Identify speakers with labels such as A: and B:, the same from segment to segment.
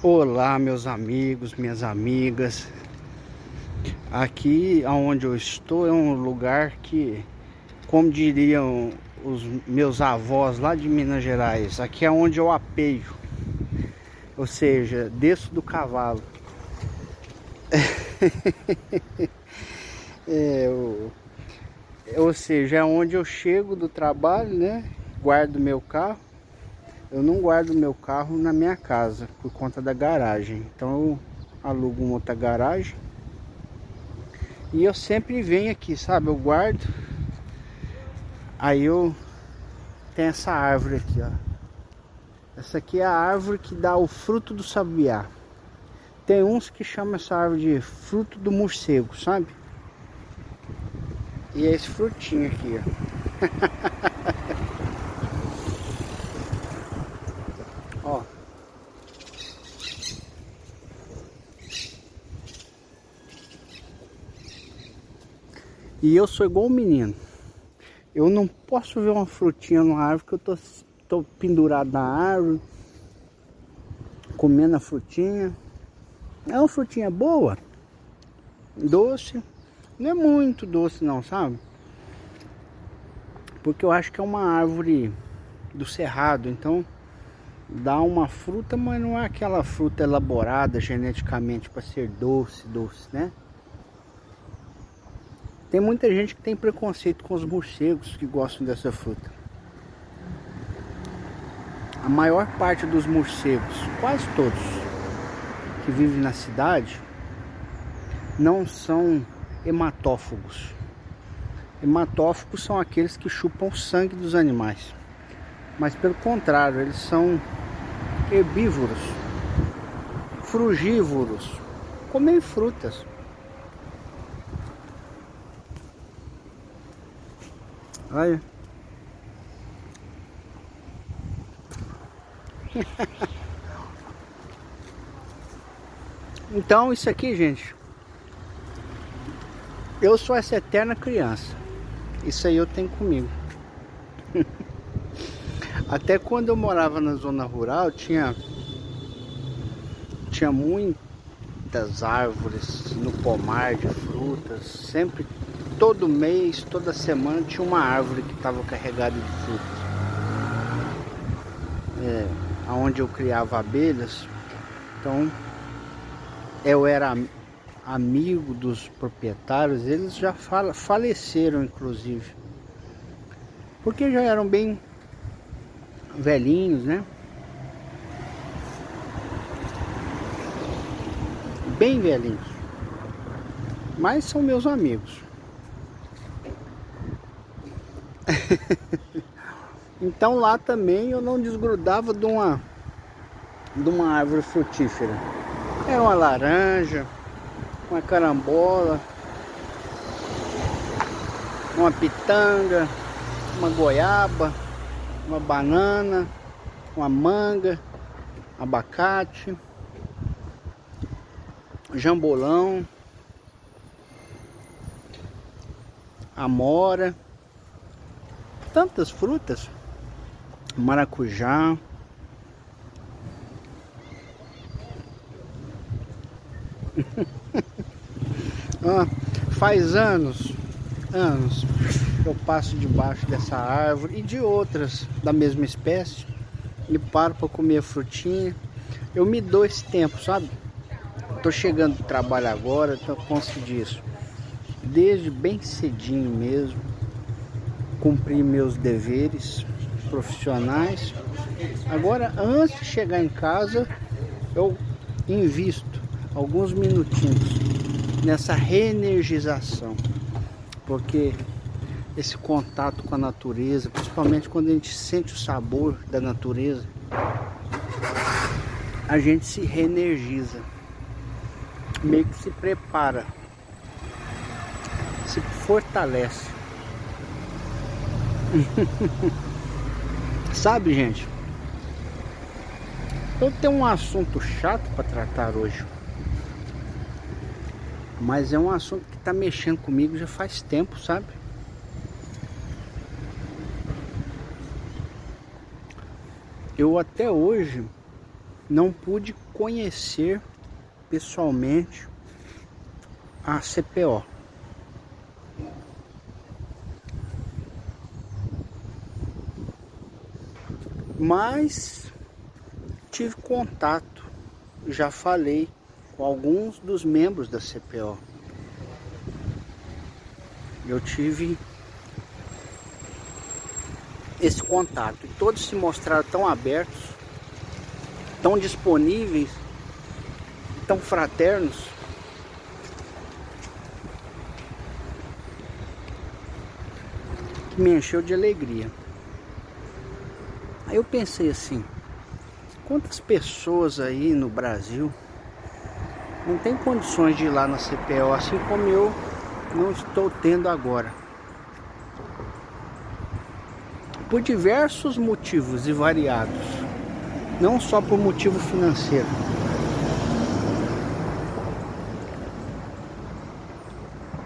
A: Olá, meus amigos, minhas amigas. Aqui onde eu estou é um lugar que, como diriam os meus avós lá de Minas Gerais, aqui é onde eu apeio. Ou seja, desço do cavalo. é, ou seja, é onde eu chego do trabalho, né? Guardo meu carro eu não guardo meu carro na minha casa por conta da garagem. Então eu alugo uma outra garagem. E eu sempre venho aqui, sabe? Eu guardo. Aí eu tenho essa árvore aqui, ó. Essa aqui é a árvore que dá o fruto do sabiá. Tem uns que chamam essa árvore de fruto do morcego, sabe? E é esse frutinho aqui, ó. E eu sou igual um menino. Eu não posso ver uma frutinha numa árvore que eu tô, tô pendurado na árvore, comendo a frutinha. É uma frutinha boa, doce. Não é muito doce não, sabe? Porque eu acho que é uma árvore do cerrado, então dá uma fruta, mas não é aquela fruta elaborada geneticamente para ser doce, doce, né? Tem muita gente que tem preconceito com os morcegos que gostam dessa fruta. A maior parte dos morcegos, quase todos, que vivem na cidade, não são hematófagos. Hematófagos são aqueles que chupam o sangue dos animais. Mas pelo contrário, eles são herbívoros, frugívoros, comem frutas. Olha. então, isso aqui, gente. Eu sou essa eterna criança. Isso aí eu tenho comigo. Até quando eu morava na zona rural, tinha tinha muitas árvores no pomar de frutas, sempre todo mês, toda semana tinha uma árvore que estava carregada de frutas. É, onde eu criava abelhas, então eu era amigo dos proprietários, eles já faleceram inclusive, porque já eram bem velhinhos, né? Bem velhinhos. Mas são meus amigos. então lá também eu não desgrudava de uma de uma árvore frutífera. Era uma laranja, uma carambola, uma pitanga, uma goiaba uma banana, uma manga, abacate, jambolão, amora, tantas frutas, maracujá. ah, faz anos, anos eu passo debaixo dessa árvore e de outras da mesma espécie e paro para comer frutinha. Eu me dou esse tempo, sabe? Tô chegando do trabalho agora, então consegui isso. Desde bem cedinho mesmo, cumprir meus deveres profissionais. Agora, antes de chegar em casa, eu invisto alguns minutinhos nessa reenergização, porque esse contato com a natureza, principalmente quando a gente sente o sabor da natureza, a gente se reenergiza, meio que se prepara, se fortalece. Sabe, gente? Eu tenho um assunto chato para tratar hoje. Mas é um assunto que está mexendo comigo já faz tempo, sabe? eu até hoje não pude conhecer pessoalmente a CPO. Mas tive contato, já falei com alguns dos membros da CPO. Eu tive esse contato e todos se mostraram tão abertos, tão disponíveis, tão fraternos. Que me encheu de alegria. Aí eu pensei assim, quantas pessoas aí no Brasil não tem condições de ir lá na CPO, assim como eu não estou tendo agora. Por diversos motivos e variados, não só por motivo financeiro.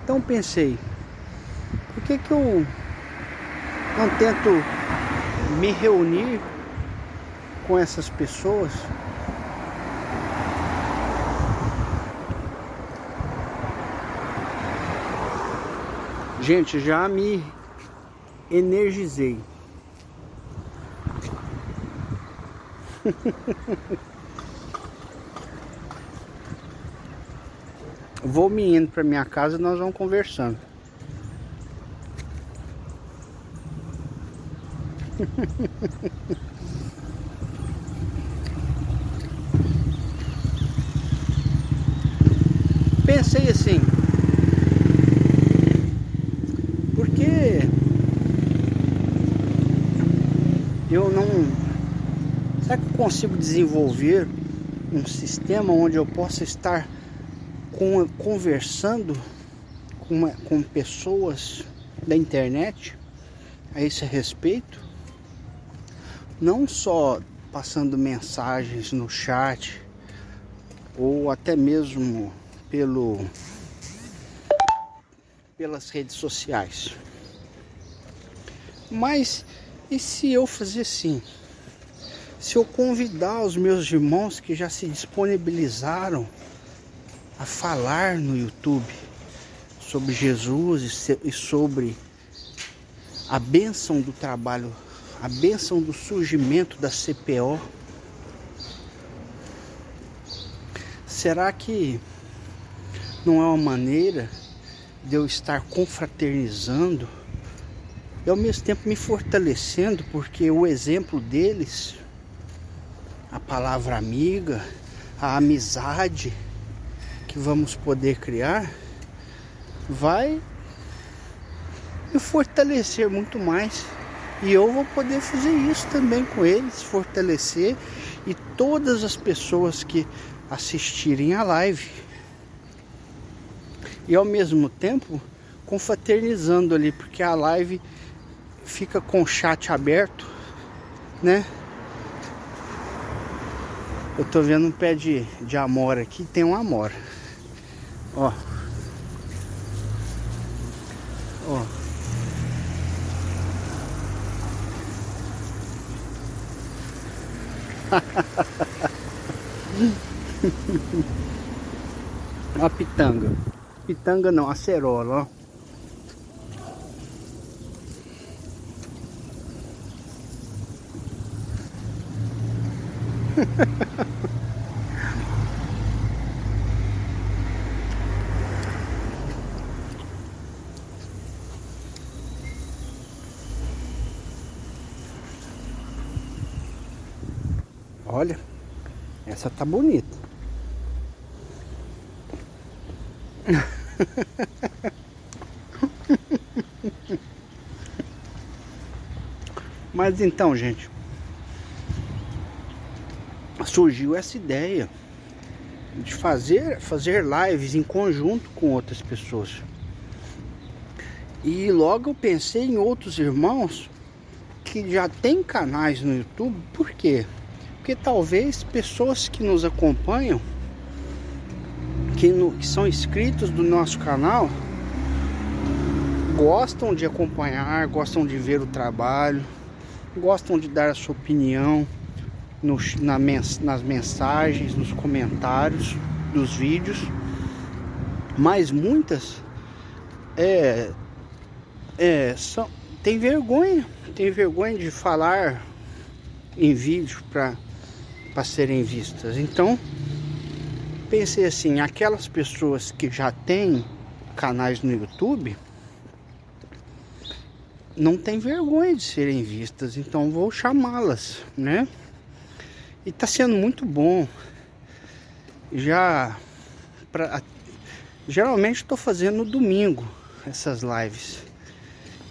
A: Então pensei, por que que eu não tento me reunir com essas pessoas. Gente, já me energizei. Vou me indo para minha casa e nós vamos conversando. Pensei assim, porque eu não. Será que eu consigo desenvolver um sistema onde eu possa estar com, conversando com, uma, com pessoas da internet a esse respeito? Não só passando mensagens no chat ou até mesmo pelo pelas redes sociais. Mas e se eu fazer assim? Se eu convidar os meus irmãos que já se disponibilizaram a falar no YouTube sobre Jesus e sobre a bênção do trabalho a bênção do surgimento da CPO. Será que não é uma maneira de eu estar confraternizando e ao mesmo tempo me fortalecendo, porque o exemplo deles, a palavra amiga, a amizade que vamos poder criar, vai me fortalecer muito mais. E eu vou poder fazer isso também com eles, fortalecer e todas as pessoas que assistirem a live. E ao mesmo tempo confraternizando ali, porque a live fica com o chat aberto, né? Eu tô vendo um pé de, de amora aqui, tem um amora. Ó. Ó. a pitanga. Pitanga não, acerola, ó. Olha, essa tá bonita. Mas então, gente, surgiu essa ideia de fazer fazer lives em conjunto com outras pessoas. E logo eu pensei em outros irmãos que já têm canais no YouTube. Por quê? Porque talvez pessoas que nos acompanham, que, no, que são inscritos do nosso canal, gostam de acompanhar, gostam de ver o trabalho, gostam de dar a sua opinião, na mens, nas mensagens, nos comentários dos vídeos, mas muitas é, é, são, tem vergonha, tem vergonha de falar em vídeo para serem vistas. Então, pensei assim, aquelas pessoas que já têm canais no YouTube não tem vergonha de serem vistas, então vou chamá-las, né? E tá sendo muito bom. Já pra, geralmente estou fazendo no domingo essas lives.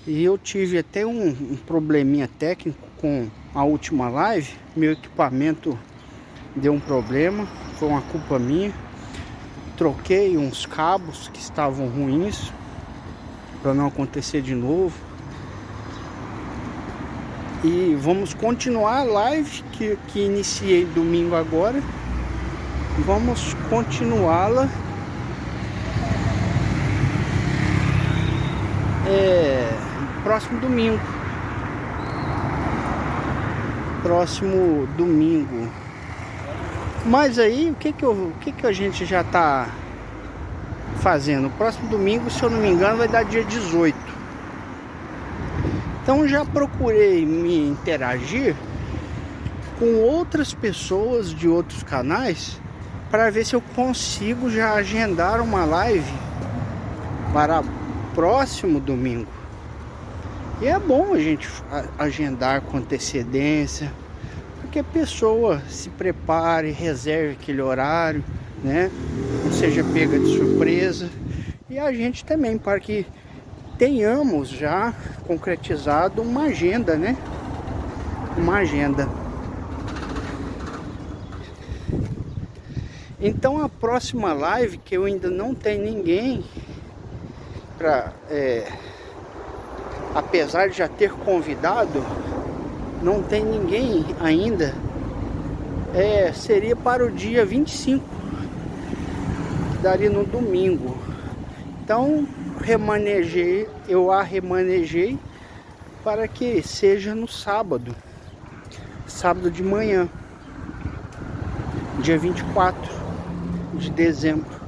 A: E eu tive até um, um probleminha técnico com a última live. Meu equipamento deu um problema, foi uma culpa minha. Troquei uns cabos que estavam ruins para não acontecer de novo. E vamos continuar a live que, que iniciei domingo agora. Vamos continuá-la é, próximo domingo. Próximo domingo. Mas aí, o que que, eu, o que que a gente já tá fazendo? Próximo domingo, se eu não me engano, vai dar dia 18. Então já procurei me interagir com outras pessoas de outros canais para ver se eu consigo já agendar uma live para próximo domingo. E é bom a gente agendar com antecedência, a pessoa se prepare, reserve aquele horário, né? Não seja pega de surpresa. E a gente também, para que tenhamos já concretizado uma agenda, né? Uma agenda. Então a próxima live que eu ainda não tenho ninguém para é, apesar de já ter convidado, não tem ninguém ainda. É, seria para o dia 25, que daria no domingo. Então remanejei, eu a remanejei para que seja no sábado, sábado de manhã, dia 24 de dezembro.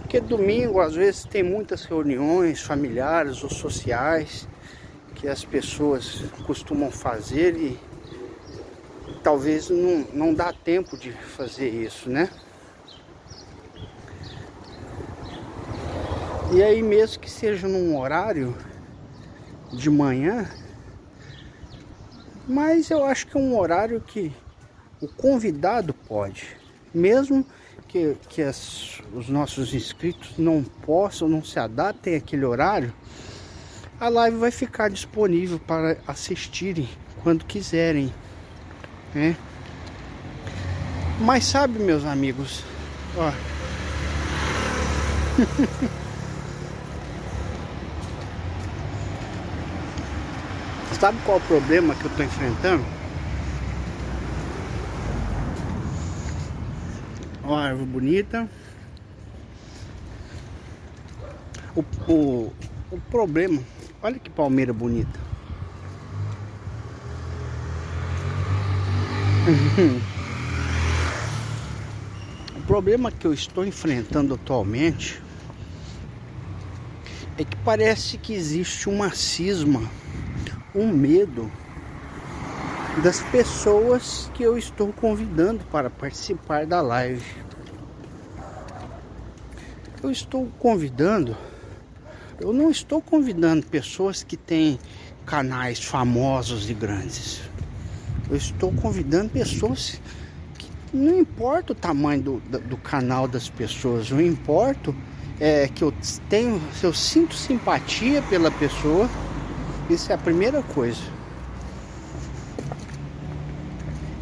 A: Porque domingo às vezes tem muitas reuniões familiares ou sociais que as pessoas costumam fazer e talvez não, não dá tempo de fazer isso, né? E aí mesmo que seja num horário de manhã, mas eu acho que é um horário que o convidado pode, mesmo que, que as, os nossos inscritos não possam, não se adaptem àquele horário, a live vai ficar disponível para assistirem quando quiserem, né? Mas sabe, meus amigos, ó. sabe qual o problema que eu estou enfrentando? Uma árvore bonita. O, o, o problema, olha que palmeira bonita. o problema que eu estou enfrentando atualmente é que parece que existe uma cisma, um medo das pessoas que eu estou convidando para participar da live. Eu estou convidando, eu não estou convidando pessoas que têm canais famosos e grandes. Eu estou convidando pessoas que não importa o tamanho do, do canal das pessoas, o importo é que eu tenho, eu sinto simpatia pela pessoa. Isso é a primeira coisa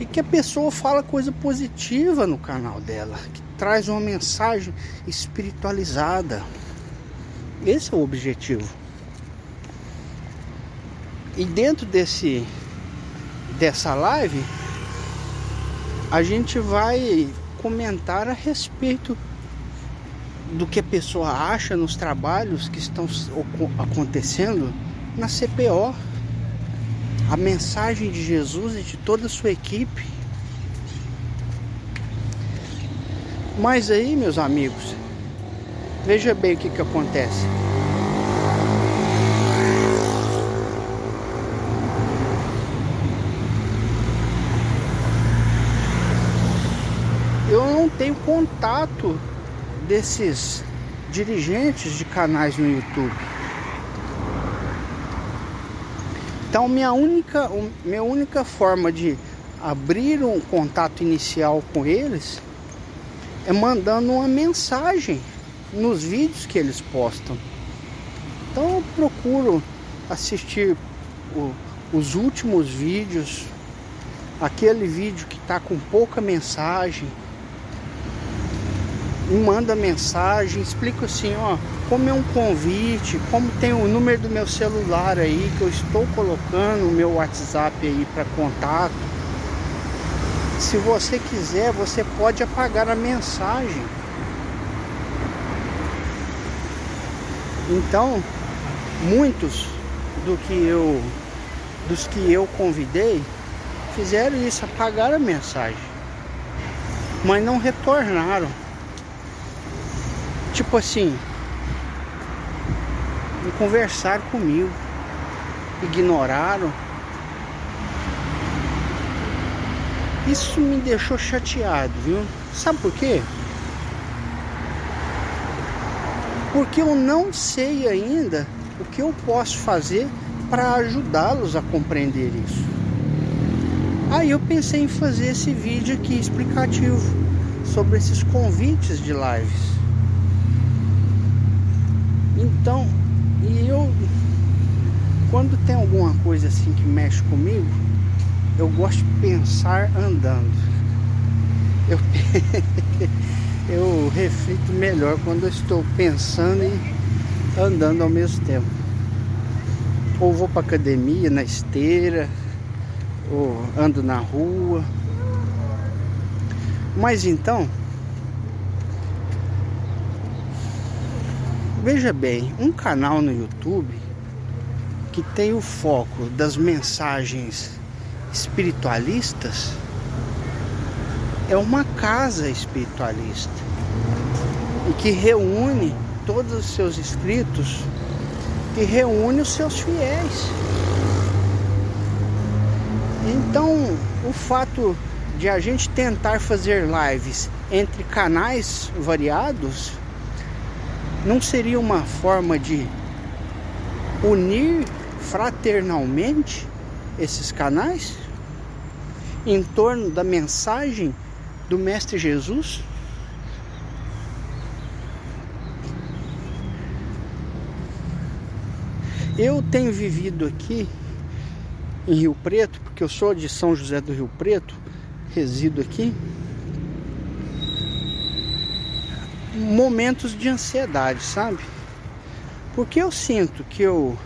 A: e que a pessoa fala coisa positiva no canal dela, que traz uma mensagem espiritualizada. Esse é o objetivo. E dentro desse dessa live a gente vai comentar a respeito do que a pessoa acha nos trabalhos que estão acontecendo na CPO a mensagem de Jesus e de toda a sua equipe. Mas aí, meus amigos, veja bem o que, que acontece. Eu não tenho contato desses dirigentes de canais no YouTube. Então minha única, minha única forma de abrir um contato inicial com eles é mandando uma mensagem nos vídeos que eles postam. Então eu procuro assistir o, os últimos vídeos, aquele vídeo que está com pouca mensagem, me manda mensagem, explico assim, ó, como é um convite, como tem o número do meu celular aí, que eu estou colocando o meu WhatsApp aí para contato. Se você quiser, você pode apagar a mensagem. Então, muitos do que eu dos que eu convidei fizeram isso, apagaram a mensagem. Mas não retornaram tipo assim, conversaram comigo, ignoraram. Isso me deixou chateado, viu? Sabe por quê? Porque eu não sei ainda o que eu posso fazer para ajudá-los a compreender isso. Aí eu pensei em fazer esse vídeo aqui explicativo sobre esses convites de lives. Então, e eu quando tem alguma coisa assim que mexe comigo, eu gosto de pensar andando. Eu, eu reflito melhor quando eu estou pensando e andando ao mesmo tempo. Ou vou para academia na esteira, ou ando na rua. Mas então, Veja bem, um canal no YouTube que tem o foco das mensagens espiritualistas é uma casa espiritualista e que reúne todos os seus inscritos, que reúne os seus fiéis. Então, o fato de a gente tentar fazer lives entre canais variados não seria uma forma de unir fraternalmente esses canais em torno da mensagem do Mestre Jesus? Eu tenho vivido aqui em Rio Preto, porque eu sou de São José do Rio Preto, resido aqui. momentos de ansiedade, sabe? Porque eu sinto que eu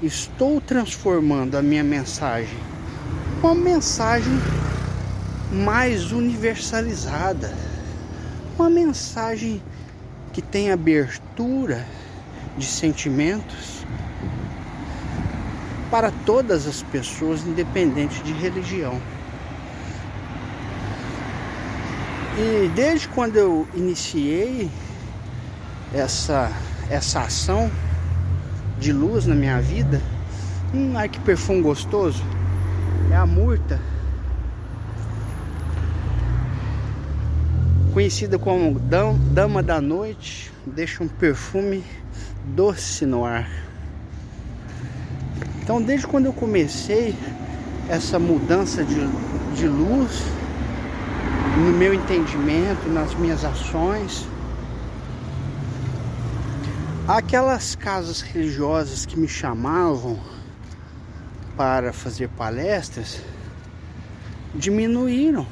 A: estou transformando a minha mensagem uma mensagem mais universalizada, uma mensagem que tem abertura de sentimentos para todas as pessoas, independente de religião. E desde quando eu iniciei essa, essa ação de luz na minha vida, hum, ai que perfume gostoso, é a murta, conhecida como Dama da Noite, deixa um perfume doce no ar. Então, desde quando eu comecei essa mudança de, de luz, no meu entendimento, nas minhas ações. Aquelas casas religiosas que me chamavam para fazer palestras diminuíram.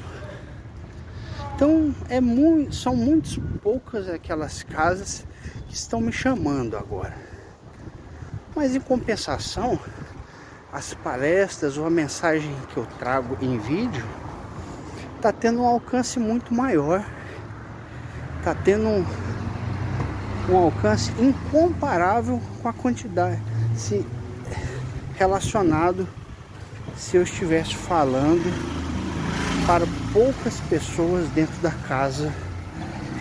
A: Então é muito, são muito poucas aquelas casas que estão me chamando agora. Mas em compensação, as palestras ou a mensagem que eu trago em vídeo está tendo um alcance muito maior, está tendo um, um alcance incomparável com a quantidade se relacionado se eu estivesse falando para poucas pessoas dentro da casa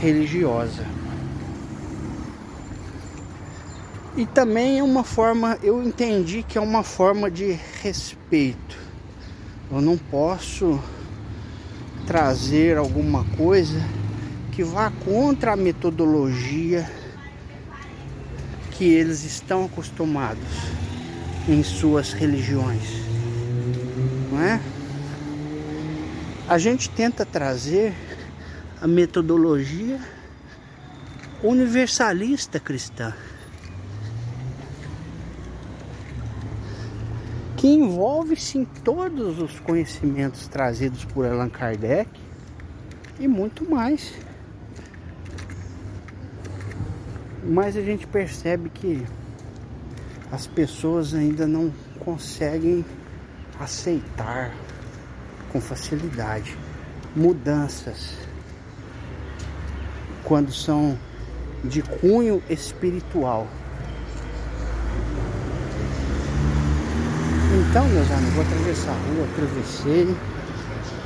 A: religiosa. E também é uma forma, eu entendi que é uma forma de respeito. Eu não posso trazer alguma coisa que vá contra a metodologia que eles estão acostumados em suas religiões. Não é? A gente tenta trazer a metodologia universalista cristã. que envolve-se em todos os conhecimentos trazidos por Allan Kardec e muito mais. Mas a gente percebe que as pessoas ainda não conseguem aceitar com facilidade mudanças quando são de cunho espiritual. Então, meus amigos, vou atravessar a rua, atravessei.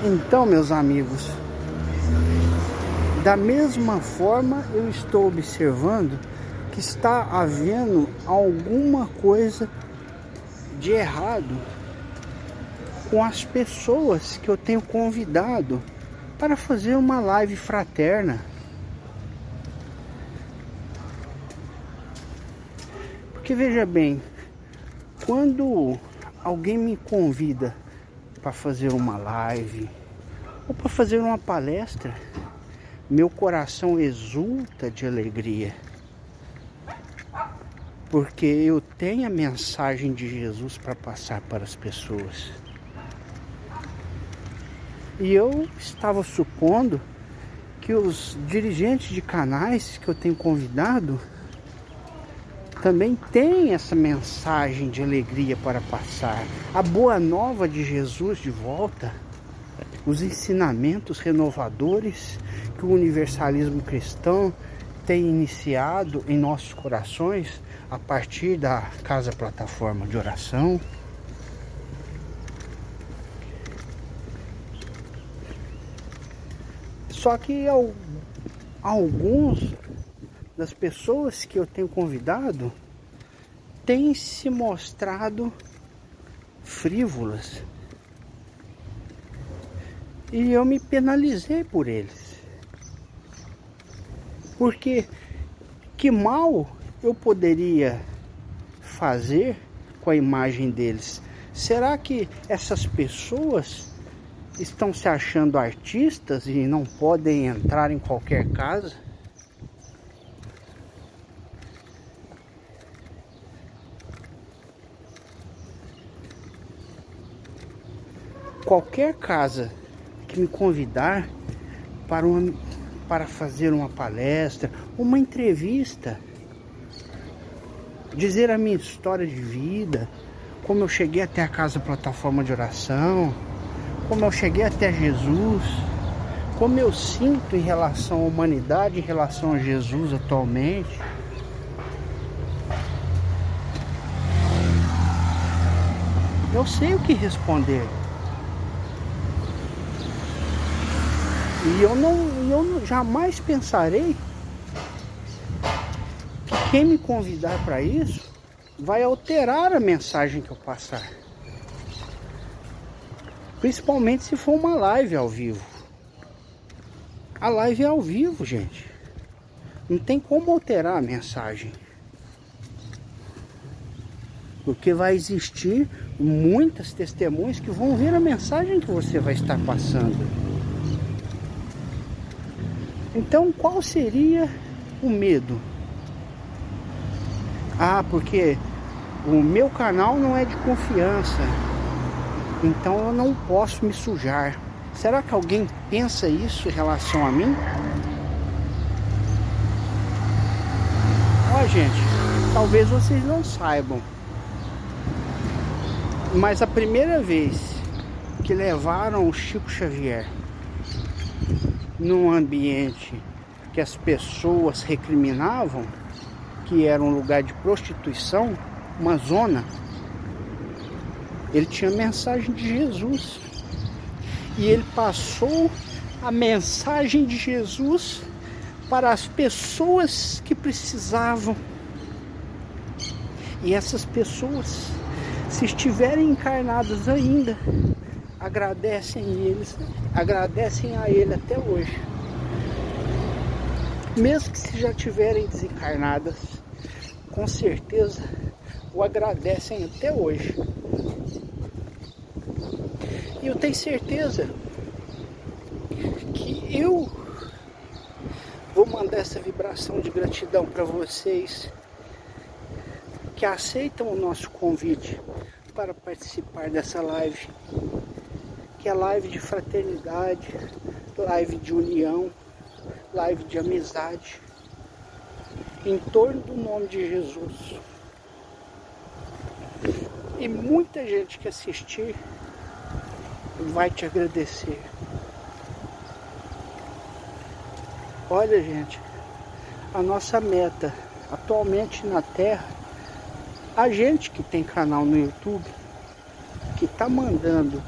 A: Então, meus amigos, da mesma forma eu estou observando que está havendo alguma coisa de errado com as pessoas que eu tenho convidado para fazer uma live fraterna. Porque veja bem, quando alguém me convida para fazer uma live ou para fazer uma palestra, meu coração exulta de alegria. Porque eu tenho a mensagem de Jesus para passar para as pessoas. E eu estava supondo que os dirigentes de canais que eu tenho convidado também tem essa mensagem de alegria para passar. A boa nova de Jesus de volta, os ensinamentos renovadores que o universalismo cristão tem iniciado em nossos corações a partir da Casa Plataforma de Oração. Só que alguns das pessoas que eu tenho convidado têm se mostrado frívolas. E eu me penalizei por eles. Porque que mal eu poderia fazer com a imagem deles? Será que essas pessoas estão se achando artistas e não podem entrar em qualquer casa? qualquer casa que me convidar para, uma, para fazer uma palestra, uma entrevista, dizer a minha história de vida, como eu cheguei até a casa plataforma de oração, como eu cheguei até Jesus, como eu sinto em relação à humanidade, em relação a Jesus atualmente. Eu sei o que responder. E eu não, eu jamais pensarei que quem me convidar para isso vai alterar a mensagem que eu passar. Principalmente se for uma live ao vivo. A live é ao vivo, gente. Não tem como alterar a mensagem. Porque vai existir muitas testemunhas que vão ver a mensagem que você vai estar passando. Então, qual seria o medo? Ah, porque o meu canal não é de confiança, então eu não posso me sujar. Será que alguém pensa isso em relação a mim? Ó, gente, talvez vocês não saibam, mas a primeira vez que levaram o Chico Xavier num ambiente que as pessoas recriminavam, que era um lugar de prostituição, uma zona, Ele tinha a mensagem de Jesus. E ele passou a mensagem de Jesus para as pessoas que precisavam. E essas pessoas, se estiverem encarnadas ainda, agradecem eles, agradecem a ele até hoje. Mesmo que se já tiverem desencarnadas, com certeza o agradecem até hoje. Eu tenho certeza que eu vou mandar essa vibração de gratidão para vocês que aceitam o nosso convite para participar dessa live, que é live de fraternidade, live de união, live de amizade, em torno do nome de Jesus. E muita gente que assistir vai te agradecer. Olha, gente, a nossa meta atualmente na Terra a gente que tem canal no YouTube, que está mandando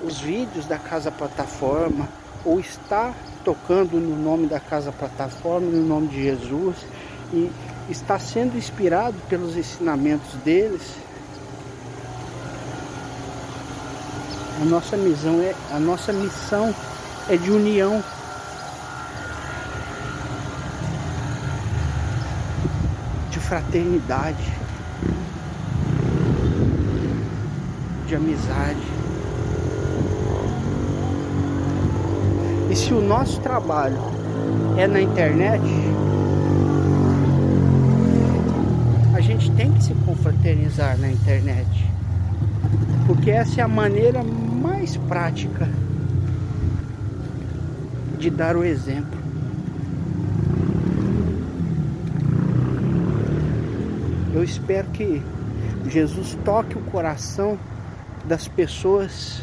A: os vídeos da Casa Plataforma, ou está tocando no nome da Casa Plataforma, no nome de Jesus, e está sendo inspirado pelos ensinamentos deles, a nossa missão é, a nossa missão é de união fraternidade, de amizade. E se o nosso trabalho é na internet, a gente tem que se confraternizar na internet. Porque essa é a maneira mais prática de dar o exemplo. Eu espero que Jesus toque o coração das pessoas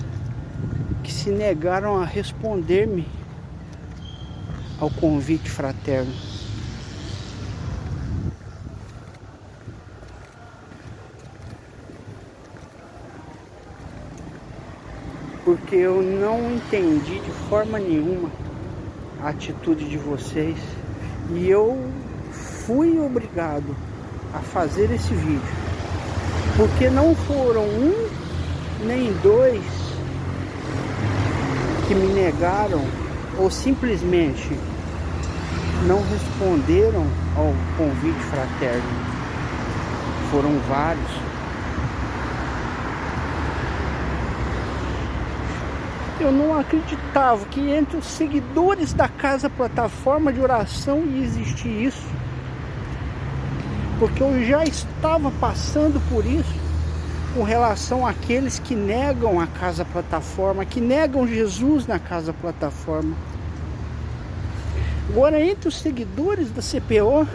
A: que se negaram a responder-me ao convite fraterno. Porque eu não entendi de forma nenhuma a atitude de vocês e eu fui obrigado a fazer esse vídeo. Porque não foram um nem dois que me negaram ou simplesmente não responderam ao convite fraterno. Foram vários. Eu não acreditava que entre os seguidores da casa plataforma de oração ia existir isso porque eu já estava passando por isso com relação àqueles que negam a casa plataforma, que negam Jesus na casa plataforma. Agora, entre os seguidores da CPO,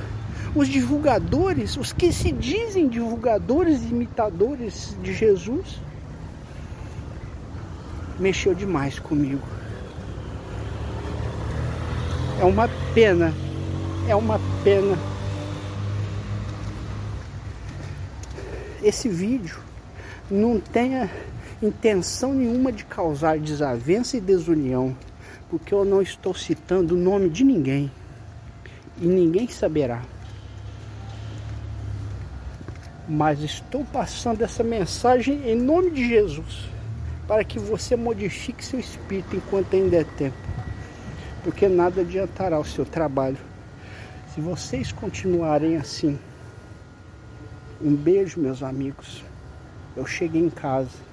A: os divulgadores, os que se dizem divulgadores e imitadores de Jesus, mexeu demais comigo. É uma pena, é uma pena esse vídeo não tenha intenção nenhuma de causar desavença e desunião, porque eu não estou citando o nome de ninguém e ninguém saberá. Mas estou passando essa mensagem em nome de Jesus, para que você modifique seu espírito enquanto ainda é tempo, porque nada adiantará o seu trabalho se vocês continuarem assim. Um beijo, meus amigos. Eu cheguei em casa.